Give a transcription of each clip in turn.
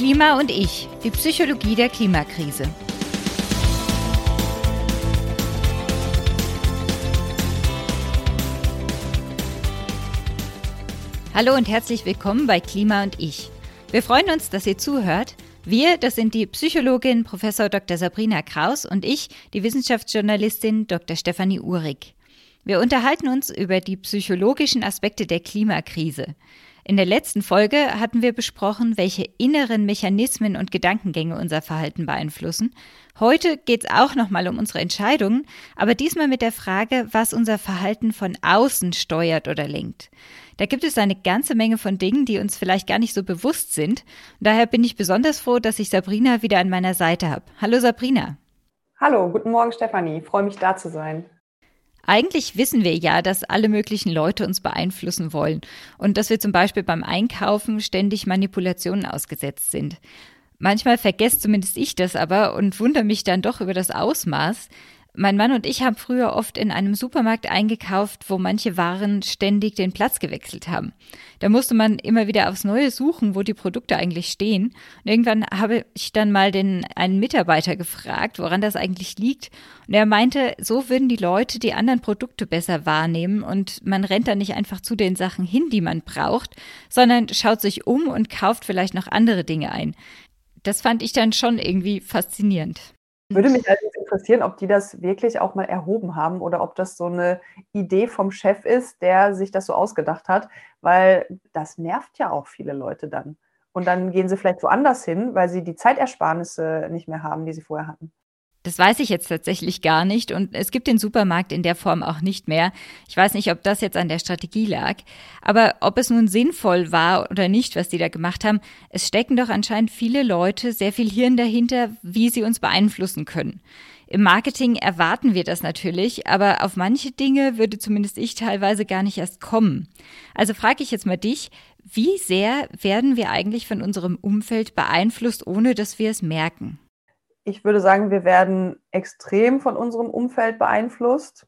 Klima und ich, die Psychologie der Klimakrise. Hallo und herzlich willkommen bei Klima und ich. Wir freuen uns, dass ihr zuhört. Wir, das sind die Psychologin Prof. Dr. Sabrina Kraus und ich, die Wissenschaftsjournalistin Dr. Stefanie Uhrig. Wir unterhalten uns über die psychologischen Aspekte der Klimakrise. In der letzten Folge hatten wir besprochen, welche inneren Mechanismen und Gedankengänge unser Verhalten beeinflussen. Heute geht es auch nochmal um unsere Entscheidungen, aber diesmal mit der Frage, was unser Verhalten von außen steuert oder lenkt. Da gibt es eine ganze Menge von Dingen, die uns vielleicht gar nicht so bewusst sind. Daher bin ich besonders froh, dass ich Sabrina wieder an meiner Seite habe. Hallo Sabrina. Hallo, guten Morgen Stefanie. Freue mich da zu sein. Eigentlich wissen wir ja, dass alle möglichen Leute uns beeinflussen wollen und dass wir zum Beispiel beim Einkaufen ständig Manipulationen ausgesetzt sind. Manchmal vergesse zumindest ich das aber und wundere mich dann doch über das Ausmaß. Mein Mann und ich haben früher oft in einem Supermarkt eingekauft, wo manche Waren ständig den Platz gewechselt haben. Da musste man immer wieder aufs Neue suchen, wo die Produkte eigentlich stehen. Und irgendwann habe ich dann mal den einen Mitarbeiter gefragt, woran das eigentlich liegt. Und er meinte, so würden die Leute die anderen Produkte besser wahrnehmen und man rennt dann nicht einfach zu den Sachen hin, die man braucht, sondern schaut sich um und kauft vielleicht noch andere Dinge ein. Das fand ich dann schon irgendwie faszinierend. Würde mich allerdings interessieren, ob die das wirklich auch mal erhoben haben oder ob das so eine Idee vom Chef ist, der sich das so ausgedacht hat, weil das nervt ja auch viele Leute dann. Und dann gehen sie vielleicht woanders hin, weil sie die Zeitersparnisse nicht mehr haben, die sie vorher hatten. Das weiß ich jetzt tatsächlich gar nicht und es gibt den Supermarkt in der Form auch nicht mehr. Ich weiß nicht, ob das jetzt an der Strategie lag, aber ob es nun sinnvoll war oder nicht, was die da gemacht haben, es stecken doch anscheinend viele Leute sehr viel Hirn dahinter, wie sie uns beeinflussen können. Im Marketing erwarten wir das natürlich, aber auf manche Dinge würde zumindest ich teilweise gar nicht erst kommen. Also frage ich jetzt mal dich, wie sehr werden wir eigentlich von unserem Umfeld beeinflusst, ohne dass wir es merken? Ich würde sagen, wir werden extrem von unserem Umfeld beeinflusst,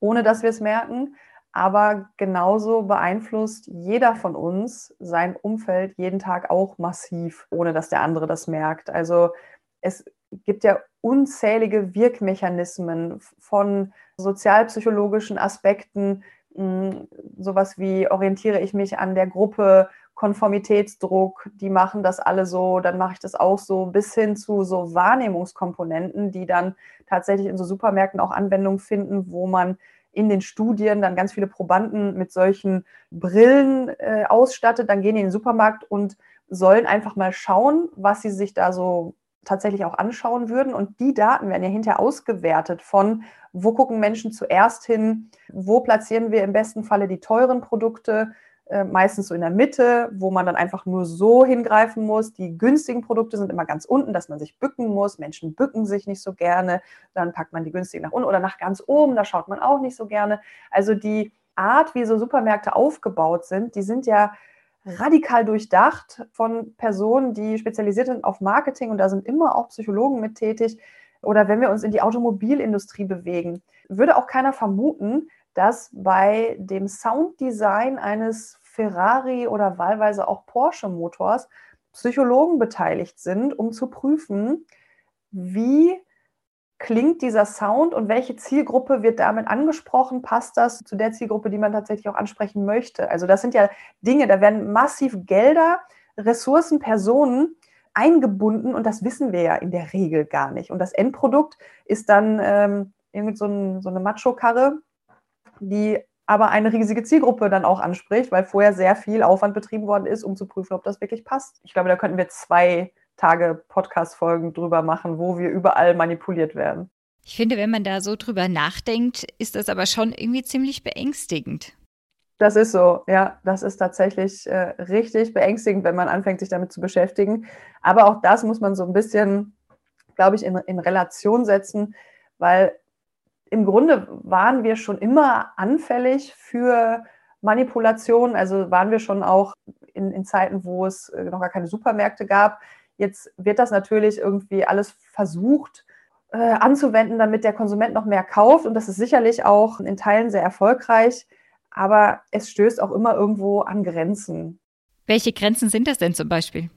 ohne dass wir es merken. Aber genauso beeinflusst jeder von uns sein Umfeld jeden Tag auch massiv, ohne dass der andere das merkt. Also es gibt ja unzählige Wirkmechanismen von sozialpsychologischen Aspekten, hm, sowas wie orientiere ich mich an der Gruppe, Konformitätsdruck, die machen das alle so, dann mache ich das auch so, bis hin zu so Wahrnehmungskomponenten, die dann tatsächlich in so Supermärkten auch Anwendung finden, wo man in den Studien dann ganz viele Probanden mit solchen Brillen äh, ausstattet. Dann gehen die in den Supermarkt und sollen einfach mal schauen, was sie sich da so tatsächlich auch anschauen würden. Und die Daten werden ja hinterher ausgewertet von, wo gucken Menschen zuerst hin, wo platzieren wir im besten Falle die teuren Produkte, äh, meistens so in der Mitte, wo man dann einfach nur so hingreifen muss. Die günstigen Produkte sind immer ganz unten, dass man sich bücken muss. Menschen bücken sich nicht so gerne. Dann packt man die günstigen nach unten oder nach ganz oben, da schaut man auch nicht so gerne. Also die Art, wie so Supermärkte aufgebaut sind, die sind ja radikal durchdacht von Personen, die spezialisiert sind auf Marketing und da sind immer auch Psychologen mit tätig. Oder wenn wir uns in die Automobilindustrie bewegen, würde auch keiner vermuten, dass bei dem Sounddesign eines Ferrari oder wahlweise auch Porsche Motors Psychologen beteiligt sind, um zu prüfen, wie klingt dieser Sound und welche Zielgruppe wird damit angesprochen? Passt das zu der Zielgruppe, die man tatsächlich auch ansprechen möchte? Also das sind ja Dinge, da werden massiv Gelder, Ressourcen, Personen eingebunden und das wissen wir ja in der Regel gar nicht. Und das Endprodukt ist dann ähm, irgendwie so, ein, so eine Macho-Karre, die aber eine riesige Zielgruppe dann auch anspricht, weil vorher sehr viel Aufwand betrieben worden ist, um zu prüfen, ob das wirklich passt. Ich glaube, da könnten wir zwei Tage Podcast-Folgen drüber machen, wo wir überall manipuliert werden. Ich finde, wenn man da so drüber nachdenkt, ist das aber schon irgendwie ziemlich beängstigend. Das ist so, ja, das ist tatsächlich äh, richtig beängstigend, wenn man anfängt, sich damit zu beschäftigen. Aber auch das muss man so ein bisschen, glaube ich, in, in Relation setzen, weil im Grunde waren wir schon immer anfällig für Manipulation. Also waren wir schon auch in, in Zeiten, wo es äh, noch gar keine Supermärkte gab. Jetzt wird das natürlich irgendwie alles versucht äh, anzuwenden, damit der Konsument noch mehr kauft. Und das ist sicherlich auch in Teilen sehr erfolgreich. Aber es stößt auch immer irgendwo an Grenzen. Welche Grenzen sind das denn zum Beispiel?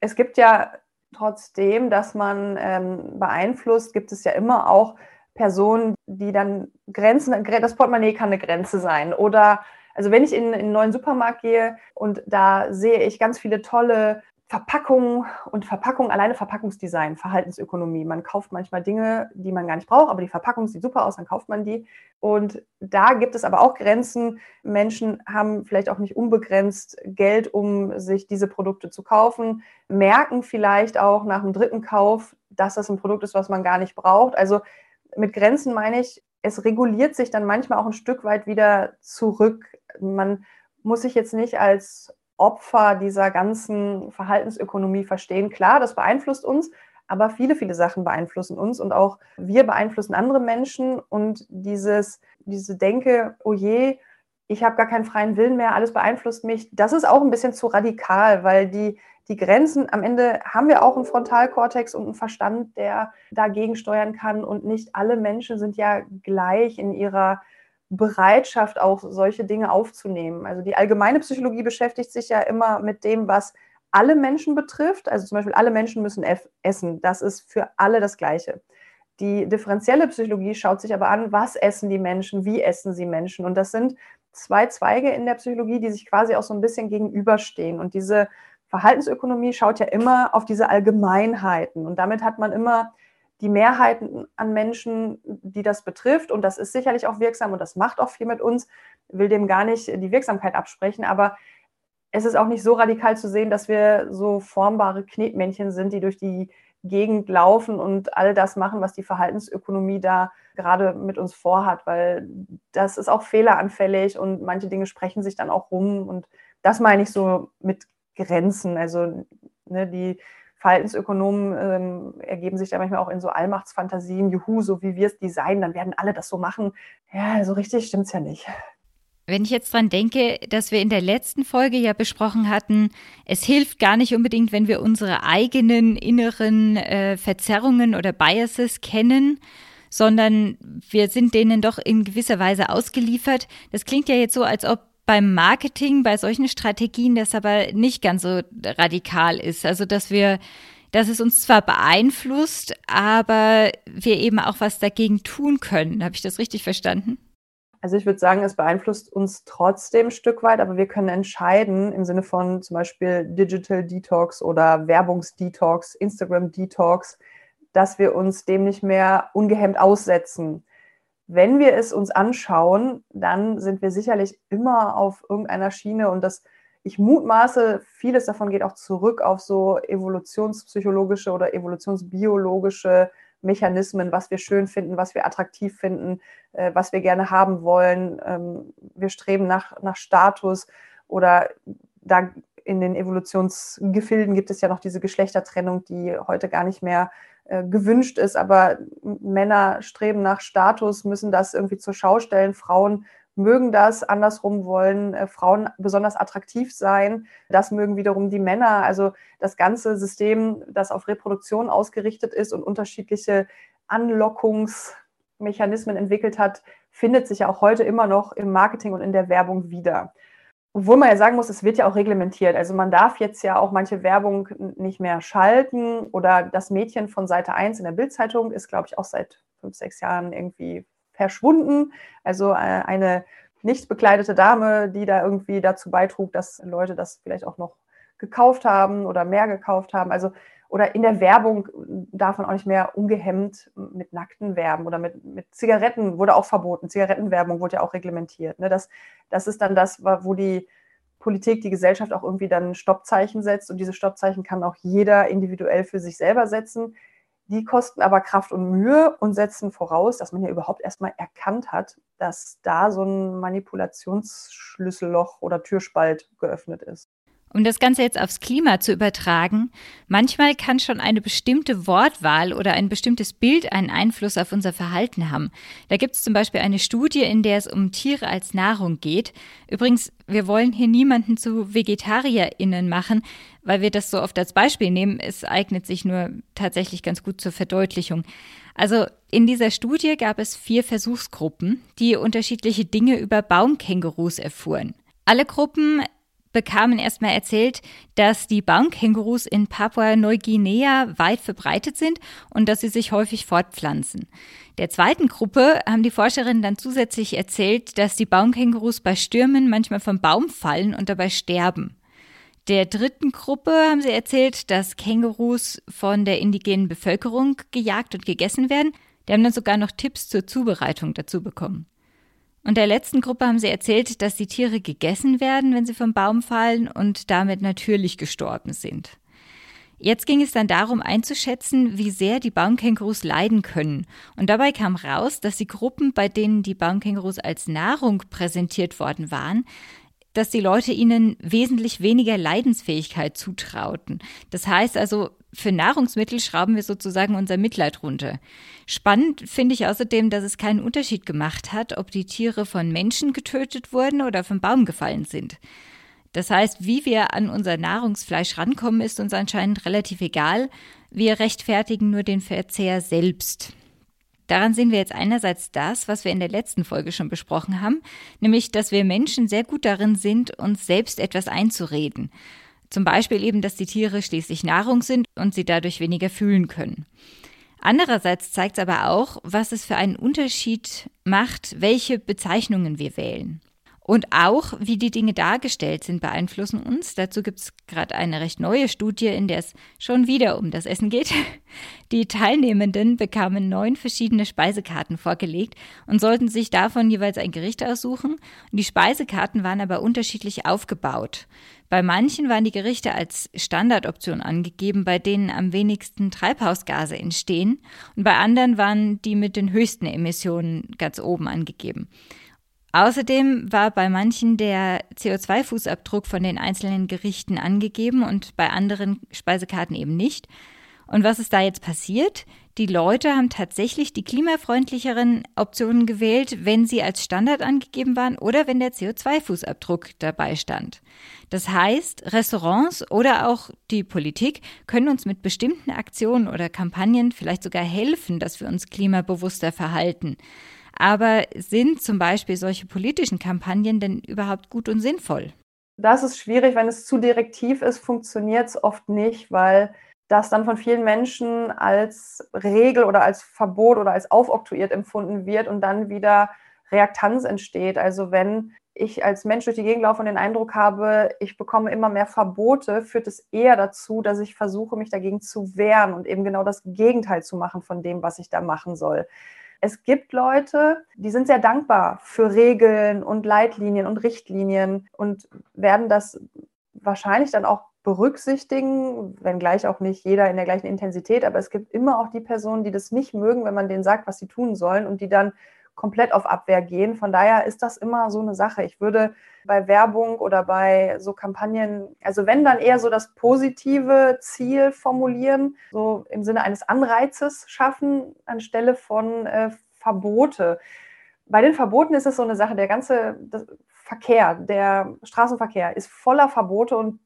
Es gibt ja trotzdem, dass man ähm, beeinflusst, gibt es ja immer auch Personen, die dann Grenzen, das Portemonnaie kann eine Grenze sein. Oder also wenn ich in, in einen neuen Supermarkt gehe und da sehe ich ganz viele tolle Verpackung und Verpackung, alleine Verpackungsdesign, Verhaltensökonomie. Man kauft manchmal Dinge, die man gar nicht braucht, aber die Verpackung sieht super aus, dann kauft man die. Und da gibt es aber auch Grenzen. Menschen haben vielleicht auch nicht unbegrenzt Geld, um sich diese Produkte zu kaufen, merken vielleicht auch nach dem dritten Kauf, dass das ein Produkt ist, was man gar nicht braucht. Also mit Grenzen meine ich, es reguliert sich dann manchmal auch ein Stück weit wieder zurück. Man muss sich jetzt nicht als Opfer dieser ganzen Verhaltensökonomie verstehen. Klar, das beeinflusst uns, aber viele, viele Sachen beeinflussen uns und auch wir beeinflussen andere Menschen und dieses, diese Denke, oh je, ich habe gar keinen freien Willen mehr, alles beeinflusst mich, das ist auch ein bisschen zu radikal, weil die, die Grenzen, am Ende haben wir auch einen Frontalkortex und einen Verstand, der dagegen steuern kann und nicht alle Menschen sind ja gleich in ihrer Bereitschaft, auch solche Dinge aufzunehmen. Also die allgemeine Psychologie beschäftigt sich ja immer mit dem, was alle Menschen betrifft. Also zum Beispiel alle Menschen müssen essen. Das ist für alle das Gleiche. Die differenzielle Psychologie schaut sich aber an, was essen die Menschen, wie essen sie Menschen. Und das sind zwei Zweige in der Psychologie, die sich quasi auch so ein bisschen gegenüberstehen. Und diese Verhaltensökonomie schaut ja immer auf diese Allgemeinheiten. Und damit hat man immer die Mehrheiten an Menschen, die das betrifft, und das ist sicherlich auch wirksam und das macht auch viel mit uns, will dem gar nicht die Wirksamkeit absprechen, aber es ist auch nicht so radikal zu sehen, dass wir so formbare Knetmännchen sind, die durch die Gegend laufen und all das machen, was die Verhaltensökonomie da gerade mit uns vorhat, weil das ist auch fehleranfällig und manche Dinge sprechen sich dann auch rum und das meine ich so mit Grenzen. Also ne, die Verhaltensökonomen ähm, ergeben sich da manchmal auch in so Allmachtsfantasien, juhu, so wie wir es designen, dann werden alle das so machen. Ja, so richtig stimmt es ja nicht. Wenn ich jetzt dran denke, dass wir in der letzten Folge ja besprochen hatten, es hilft gar nicht unbedingt, wenn wir unsere eigenen inneren äh, Verzerrungen oder Biases kennen, sondern wir sind denen doch in gewisser Weise ausgeliefert. Das klingt ja jetzt so, als ob beim Marketing, bei solchen Strategien, das aber nicht ganz so radikal ist. Also, dass wir, dass es uns zwar beeinflusst, aber wir eben auch was dagegen tun können. Habe ich das richtig verstanden? Also ich würde sagen, es beeinflusst uns trotzdem ein Stück weit, aber wir können entscheiden im Sinne von zum Beispiel Digital Detox oder Werbungsdetox, Instagram Detox, dass wir uns dem nicht mehr ungehemmt aussetzen. Wenn wir es uns anschauen, dann sind wir sicherlich immer auf irgendeiner Schiene und das, ich mutmaße, vieles davon geht auch zurück auf so evolutionspsychologische oder evolutionsbiologische Mechanismen, was wir schön finden, was wir attraktiv finden, äh, was wir gerne haben wollen. Ähm, wir streben nach, nach Status oder da in den Evolutionsgefilden gibt es ja noch diese Geschlechtertrennung, die heute gar nicht mehr äh, gewünscht ist, aber Männer streben nach Status, müssen das irgendwie zur Schau stellen. Frauen mögen das, andersrum wollen äh, Frauen besonders attraktiv sein. Das mögen wiederum die Männer. Also das ganze System, das auf Reproduktion ausgerichtet ist und unterschiedliche Anlockungsmechanismen entwickelt hat, findet sich ja auch heute immer noch im Marketing und in der Werbung wieder. Obwohl man ja sagen muss, es wird ja auch reglementiert. Also man darf jetzt ja auch manche Werbung nicht mehr schalten oder das Mädchen von Seite 1 in der Bildzeitung ist, glaube ich, auch seit fünf, sechs Jahren irgendwie verschwunden. Also äh, eine nicht bekleidete Dame, die da irgendwie dazu beitrug, dass Leute das vielleicht auch noch gekauft haben oder mehr gekauft haben. Also oder in der Werbung darf man auch nicht mehr ungehemmt mit Nackten werben oder mit, mit Zigaretten wurde auch verboten. Zigarettenwerbung wurde ja auch reglementiert. Ne? Das, das ist dann das, wo die Politik, die Gesellschaft auch irgendwie dann Stoppzeichen setzt und diese Stoppzeichen kann auch jeder individuell für sich selber setzen. Die kosten aber Kraft und Mühe und setzen voraus, dass man ja überhaupt erstmal erkannt hat, dass da so ein Manipulationsschlüsselloch oder Türspalt geöffnet ist. Um das Ganze jetzt aufs Klima zu übertragen, manchmal kann schon eine bestimmte Wortwahl oder ein bestimmtes Bild einen Einfluss auf unser Verhalten haben. Da gibt es zum Beispiel eine Studie, in der es um Tiere als Nahrung geht. Übrigens, wir wollen hier niemanden zu VegetarierInnen machen, weil wir das so oft als Beispiel nehmen. Es eignet sich nur tatsächlich ganz gut zur Verdeutlichung. Also in dieser Studie gab es vier Versuchsgruppen, die unterschiedliche Dinge über Baumkängurus erfuhren. Alle Gruppen bekamen erstmal erzählt, dass die Baumkängurus in Papua-Neuguinea weit verbreitet sind und dass sie sich häufig fortpflanzen. Der zweiten Gruppe haben die Forscherinnen dann zusätzlich erzählt, dass die Baumkängurus bei Stürmen manchmal vom Baum fallen und dabei sterben. Der dritten Gruppe haben sie erzählt, dass Kängurus von der indigenen Bevölkerung gejagt und gegessen werden. Die haben dann sogar noch Tipps zur Zubereitung dazu bekommen. Und der letzten Gruppe haben sie erzählt, dass die Tiere gegessen werden, wenn sie vom Baum fallen und damit natürlich gestorben sind. Jetzt ging es dann darum einzuschätzen, wie sehr die Baumkängurus leiden können. Und dabei kam raus, dass die Gruppen, bei denen die Baumkängurus als Nahrung präsentiert worden waren, dass die Leute ihnen wesentlich weniger Leidensfähigkeit zutrauten. Das heißt also, für Nahrungsmittel schrauben wir sozusagen unser Mitleid runter. Spannend finde ich außerdem, dass es keinen Unterschied gemacht hat, ob die Tiere von Menschen getötet wurden oder vom Baum gefallen sind. Das heißt, wie wir an unser Nahrungsfleisch rankommen, ist uns anscheinend relativ egal. Wir rechtfertigen nur den Verzehr selbst. Daran sehen wir jetzt einerseits das, was wir in der letzten Folge schon besprochen haben, nämlich, dass wir Menschen sehr gut darin sind, uns selbst etwas einzureden. Zum Beispiel eben, dass die Tiere schließlich Nahrung sind und sie dadurch weniger fühlen können. Andererseits zeigt es aber auch, was es für einen Unterschied macht, welche Bezeichnungen wir wählen. Und auch, wie die Dinge dargestellt sind, beeinflussen uns. Dazu gibt es gerade eine recht neue Studie, in der es schon wieder um das Essen geht. Die Teilnehmenden bekamen neun verschiedene Speisekarten vorgelegt und sollten sich davon jeweils ein Gericht aussuchen. Die Speisekarten waren aber unterschiedlich aufgebaut. Bei manchen waren die Gerichte als Standardoption angegeben, bei denen am wenigsten Treibhausgase entstehen. Und bei anderen waren die mit den höchsten Emissionen ganz oben angegeben. Außerdem war bei manchen der CO2-Fußabdruck von den einzelnen Gerichten angegeben und bei anderen Speisekarten eben nicht. Und was ist da jetzt passiert? Die Leute haben tatsächlich die klimafreundlicheren Optionen gewählt, wenn sie als Standard angegeben waren oder wenn der CO2-Fußabdruck dabei stand. Das heißt, Restaurants oder auch die Politik können uns mit bestimmten Aktionen oder Kampagnen vielleicht sogar helfen, dass wir uns klimabewusster verhalten. Aber sind zum Beispiel solche politischen Kampagnen denn überhaupt gut und sinnvoll? Das ist schwierig, wenn es zu direktiv ist, funktioniert es oft nicht, weil das dann von vielen Menschen als Regel oder als Verbot oder als aufoktroyiert empfunden wird und dann wieder Reaktanz entsteht. Also wenn ich als Mensch durch die Gegend laufe und den Eindruck habe, ich bekomme immer mehr Verbote, führt es eher dazu, dass ich versuche, mich dagegen zu wehren und eben genau das Gegenteil zu machen von dem, was ich da machen soll es gibt Leute, die sind sehr dankbar für Regeln und Leitlinien und Richtlinien und werden das wahrscheinlich dann auch berücksichtigen, wenngleich auch nicht jeder in der gleichen Intensität, aber es gibt immer auch die Personen, die das nicht mögen, wenn man denen sagt, was sie tun sollen und die dann komplett auf Abwehr gehen. Von daher ist das immer so eine Sache. Ich würde bei Werbung oder bei so Kampagnen, also wenn dann eher so das positive Ziel formulieren, so im Sinne eines Anreizes schaffen, anstelle von äh, Verbote. Bei den Verboten ist es so eine Sache, der ganze Verkehr, der Straßenverkehr ist voller Verbote und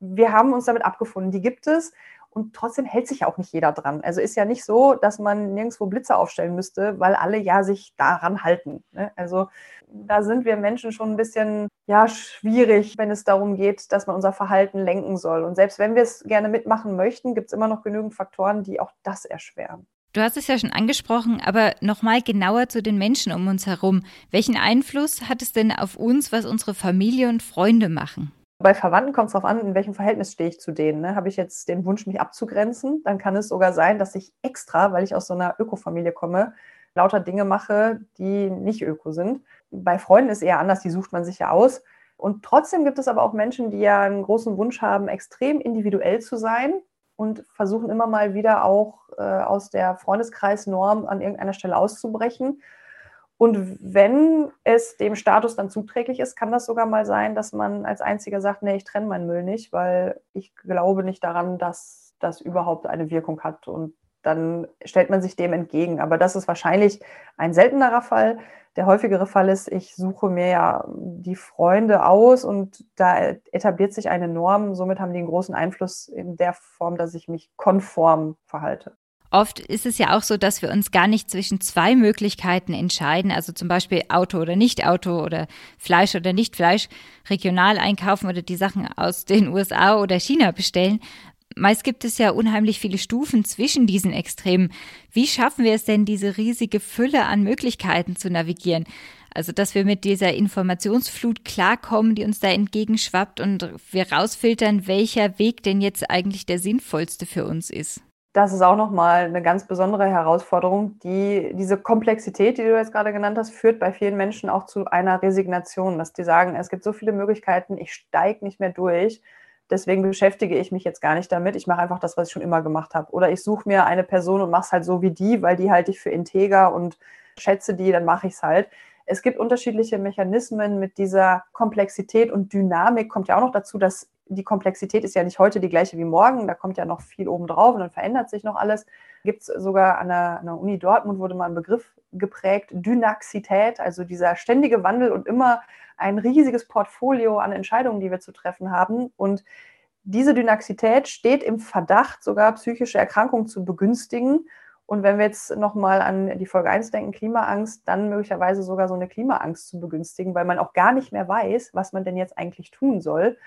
wir haben uns damit abgefunden. Die gibt es und trotzdem hält sich auch nicht jeder dran. Also ist ja nicht so, dass man nirgendwo Blitze aufstellen müsste, weil alle ja sich daran halten. Ne? Also da sind wir Menschen schon ein bisschen ja schwierig, wenn es darum geht, dass man unser Verhalten lenken soll. Und selbst wenn wir es gerne mitmachen möchten, gibt es immer noch genügend Faktoren, die auch das erschweren. Du hast es ja schon angesprochen, aber nochmal genauer zu den Menschen um uns herum. Welchen Einfluss hat es denn auf uns, was unsere Familie und Freunde machen? Bei Verwandten kommt es darauf an, in welchem Verhältnis stehe ich zu denen. Ne? Habe ich jetzt den Wunsch, mich abzugrenzen, dann kann es sogar sein, dass ich extra, weil ich aus so einer Ökofamilie komme, lauter Dinge mache, die nicht öko sind. Bei Freunden ist es eher anders, die sucht man sich ja aus. Und trotzdem gibt es aber auch Menschen, die ja einen großen Wunsch haben, extrem individuell zu sein und versuchen immer mal wieder auch äh, aus der Freundeskreisnorm an irgendeiner Stelle auszubrechen und wenn es dem Status dann zuträglich ist, kann das sogar mal sein, dass man als Einziger sagt, nee, ich trenne meinen Müll nicht, weil ich glaube nicht daran, dass das überhaupt eine Wirkung hat. Und dann stellt man sich dem entgegen. Aber das ist wahrscheinlich ein seltenerer Fall. Der häufigere Fall ist, ich suche mir ja die Freunde aus und da etabliert sich eine Norm. Somit haben die einen großen Einfluss in der Form, dass ich mich konform verhalte. Oft ist es ja auch so, dass wir uns gar nicht zwischen zwei Möglichkeiten entscheiden, also zum Beispiel Auto oder Nicht-Auto oder Fleisch oder Nicht-Fleisch, regional einkaufen oder die Sachen aus den USA oder China bestellen. Meist gibt es ja unheimlich viele Stufen zwischen diesen Extremen. Wie schaffen wir es denn, diese riesige Fülle an Möglichkeiten zu navigieren? Also, dass wir mit dieser Informationsflut klarkommen, die uns da entgegenschwappt und wir rausfiltern, welcher Weg denn jetzt eigentlich der sinnvollste für uns ist das ist auch nochmal eine ganz besondere Herausforderung. Die, diese Komplexität, die du jetzt gerade genannt hast, führt bei vielen Menschen auch zu einer Resignation, dass die sagen, es gibt so viele Möglichkeiten, ich steige nicht mehr durch. Deswegen beschäftige ich mich jetzt gar nicht damit. Ich mache einfach das, was ich schon immer gemacht habe. Oder ich suche mir eine Person und mache es halt so wie die, weil die halte ich für integer und schätze die, dann mache ich es halt. Es gibt unterschiedliche Mechanismen mit dieser Komplexität und Dynamik. Kommt ja auch noch dazu, dass die Komplexität ist ja nicht heute die gleiche wie morgen, da kommt ja noch viel obendrauf und dann verändert sich noch alles. Gibt es sogar an der, an der, Uni Dortmund wurde mal ein Begriff geprägt, Dynaxität, also dieser ständige Wandel und immer ein riesiges Portfolio an Entscheidungen, die wir zu treffen haben. Und diese Dynaxität steht im Verdacht, sogar psychische Erkrankungen zu begünstigen. Und wenn wir jetzt nochmal an die Folge 1 denken, Klimaangst, dann möglicherweise sogar so eine Klimaangst zu begünstigen, weil man auch gar nicht mehr weiß, was man denn jetzt eigentlich tun soll.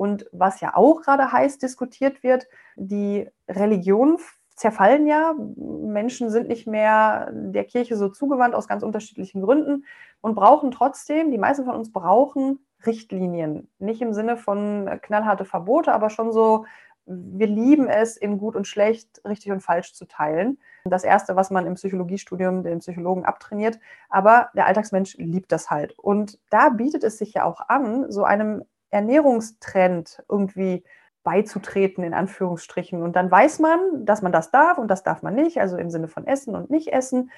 Und was ja auch gerade heiß diskutiert wird, die Religionen zerfallen ja. Menschen sind nicht mehr der Kirche so zugewandt aus ganz unterschiedlichen Gründen und brauchen trotzdem, die meisten von uns brauchen Richtlinien. Nicht im Sinne von knallharte Verbote, aber schon so, wir lieben es, in gut und schlecht, richtig und falsch zu teilen. Das Erste, was man im Psychologiestudium den Psychologen abtrainiert. Aber der Alltagsmensch liebt das halt. Und da bietet es sich ja auch an, so einem Ernährungstrend irgendwie beizutreten, in Anführungsstrichen. Und dann weiß man, dass man das darf und das darf man nicht, also im Sinne von Essen und Nicht-Essen.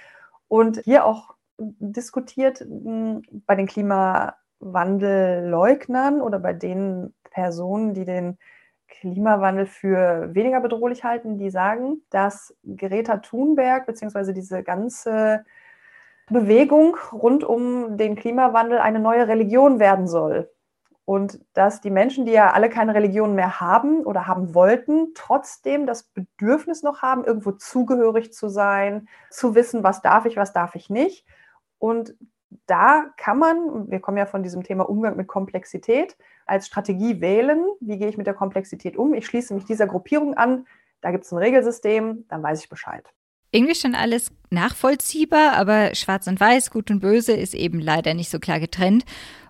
Und hier auch diskutiert hm, bei den Klimawandelleugnern oder bei den Personen, die den Klimawandel für weniger bedrohlich halten, die sagen, dass Greta Thunberg bzw. diese ganze Bewegung rund um den Klimawandel eine neue Religion werden soll. Und dass die Menschen, die ja alle keine Religion mehr haben oder haben wollten, trotzdem das Bedürfnis noch haben, irgendwo zugehörig zu sein, zu wissen, was darf ich, was darf ich nicht. Und da kann man, wir kommen ja von diesem Thema Umgang mit Komplexität, als Strategie wählen, wie gehe ich mit der Komplexität um. Ich schließe mich dieser Gruppierung an, da gibt es ein Regelsystem, dann weiß ich Bescheid. Irgendwie schon alles nachvollziehbar, aber schwarz und weiß, gut und böse ist eben leider nicht so klar getrennt.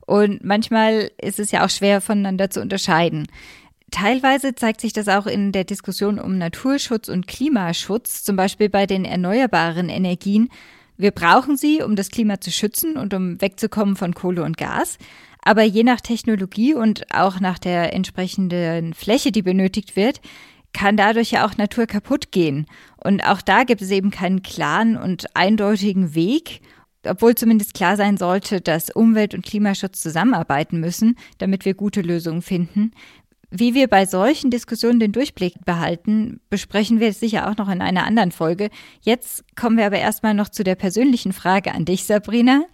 Und manchmal ist es ja auch schwer voneinander zu unterscheiden. Teilweise zeigt sich das auch in der Diskussion um Naturschutz und Klimaschutz, zum Beispiel bei den erneuerbaren Energien. Wir brauchen sie, um das Klima zu schützen und um wegzukommen von Kohle und Gas. Aber je nach Technologie und auch nach der entsprechenden Fläche, die benötigt wird, kann dadurch ja auch Natur kaputt gehen. Und auch da gibt es eben keinen klaren und eindeutigen Weg obwohl zumindest klar sein sollte, dass Umwelt- und Klimaschutz zusammenarbeiten müssen, damit wir gute Lösungen finden. Wie wir bei solchen Diskussionen den Durchblick behalten, besprechen wir sicher auch noch in einer anderen Folge. Jetzt kommen wir aber erstmal noch zu der persönlichen Frage an dich, Sabrina.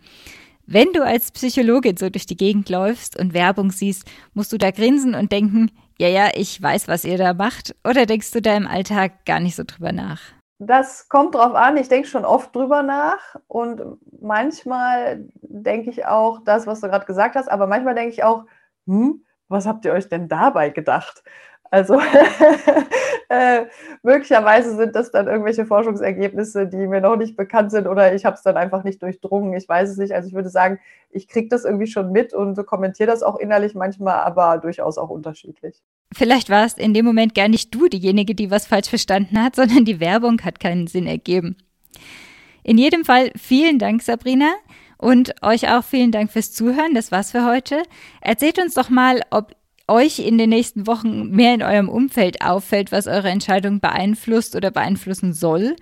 Wenn du als Psychologin so durch die Gegend läufst und Werbung siehst, musst du da grinsen und denken, ja, ja, ich weiß, was ihr da macht, oder denkst du da im Alltag gar nicht so drüber nach? Das kommt drauf an. Ich denke schon oft drüber nach und manchmal denke ich auch das, was du gerade gesagt hast, aber manchmal denke ich auch, hm, was habt ihr euch denn dabei gedacht? Also äh, möglicherweise sind das dann irgendwelche Forschungsergebnisse, die mir noch nicht bekannt sind oder ich habe es dann einfach nicht durchdrungen. Ich weiß es nicht. Also ich würde sagen, ich kriege das irgendwie schon mit und kommentiere das auch innerlich manchmal, aber durchaus auch unterschiedlich. Vielleicht warst in dem Moment gar nicht du diejenige, die was falsch verstanden hat, sondern die Werbung hat keinen Sinn ergeben. In jedem Fall vielen Dank, Sabrina. Und euch auch vielen Dank fürs Zuhören. Das war's für heute. Erzählt uns doch mal, ob euch in den nächsten Wochen mehr in eurem Umfeld auffällt, was eure Entscheidung beeinflusst oder beeinflussen soll.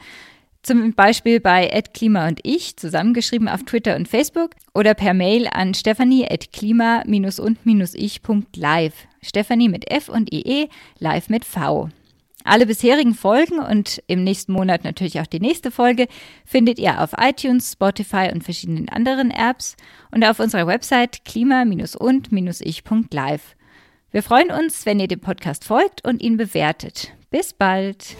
Zum Beispiel bei @klima und ich zusammengeschrieben auf Twitter und Facebook oder per Mail an stephanie@klima-und-ich.live. Stephanie mit F und IE, live mit V. Alle bisherigen Folgen und im nächsten Monat natürlich auch die nächste Folge findet ihr auf iTunes, Spotify und verschiedenen anderen Apps und auf unserer Website klima-und-ich.live. Wir freuen uns, wenn ihr dem Podcast folgt und ihn bewertet. Bis bald!